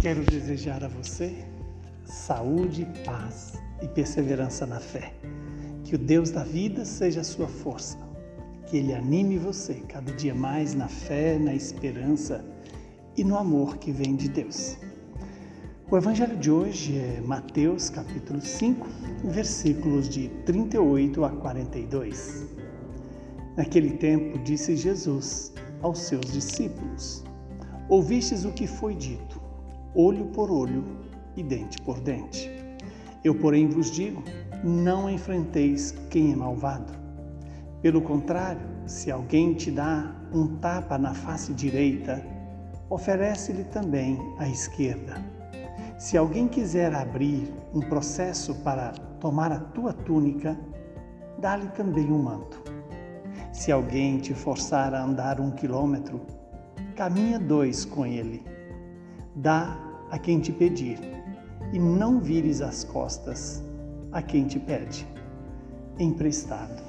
Quero desejar a você saúde, paz e perseverança na fé. Que o Deus da vida seja a sua força. Que Ele anime você cada dia mais na fé, na esperança e no amor que vem de Deus. O evangelho de hoje é Mateus capítulo 5, versículos de 38 a 42. Naquele tempo disse Jesus aos seus discípulos: Ouvistes o que foi dito, olho por olho e dente por dente. Eu, porém, vos digo: não enfrenteis quem é malvado. Pelo contrário, se alguém te dá um tapa na face direita, oferece-lhe também a esquerda. Se alguém quiser abrir um processo para tomar a tua túnica, dá-lhe também um manto. Se alguém te forçar a andar um quilômetro, caminha dois com ele. Dá a quem te pedir, e não vires as costas a quem te pede. Emprestado.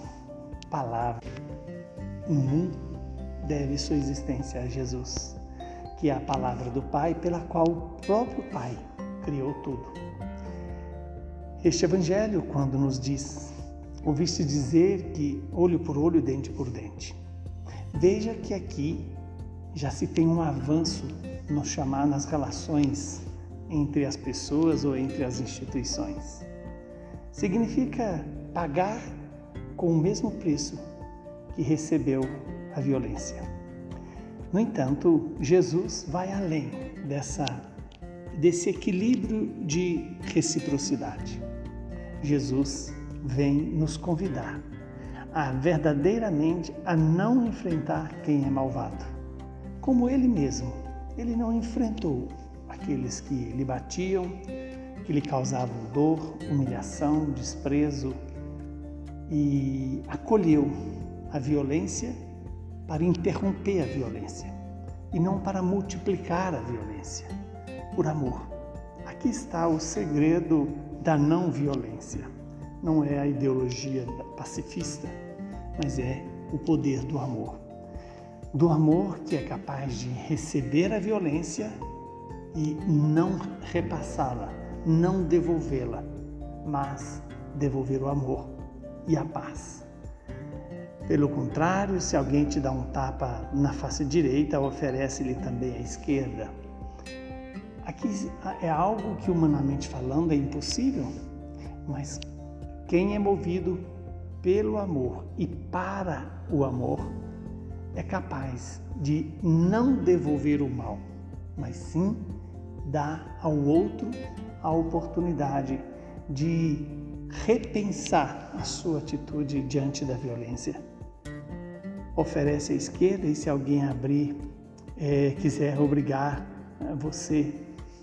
Palavra. Um deve sua existência a Jesus, que é a palavra do Pai pela qual o próprio Pai criou tudo. Este Evangelho, quando nos diz, ouviste dizer que olho por olho, dente por dente. Veja que aqui já se tem um avanço no chamar nas relações entre as pessoas ou entre as instituições. Significa pagar com o mesmo preço que recebeu a violência. No entanto, Jesus vai além dessa desse equilíbrio de reciprocidade. Jesus vem nos convidar a verdadeiramente a não enfrentar quem é malvado como ele mesmo. Ele não enfrentou aqueles que lhe batiam, que lhe causavam dor, humilhação, desprezo e acolheu a violência para interromper a violência e não para multiplicar a violência, por amor. Aqui está o segredo da não violência. Não é a ideologia pacifista, mas é o poder do amor do amor que é capaz de receber a violência e não repassá-la, não devolvê-la, mas devolver o amor e a paz. Pelo contrário, se alguém te dá um tapa na face direita, oferece-lhe também a esquerda. Aqui é algo que, humanamente falando, é impossível, mas quem é movido pelo amor e para o amor é capaz de não devolver o mal, mas sim dar ao outro a oportunidade de repensar a sua atitude diante da violência. Oferece a esquerda e se alguém abrir, é, quiser obrigar é, você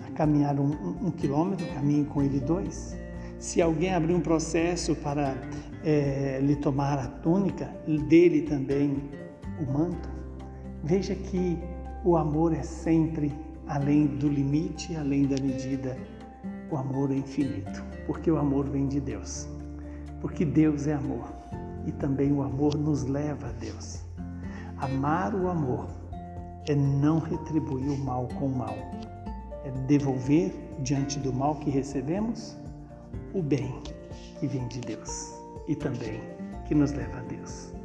a caminhar um, um, um, quilômetro, caminhe com ele dois. Se alguém abrir um processo para é, lhe tomar a túnica, dele também o manto, veja que o amor é sempre além do limite, além da medida. O amor é infinito, porque o amor vem de Deus. Porque Deus é amor e também o amor nos leva a Deus. Amar o amor é não retribuir o mal com o mal, é devolver diante do mal que recebemos o bem que vem de Deus e também que nos leva a Deus.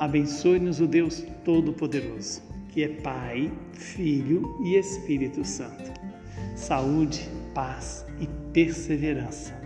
Abençoe-nos o Deus Todo-Poderoso, que é Pai, Filho e Espírito Santo. Saúde, paz e perseverança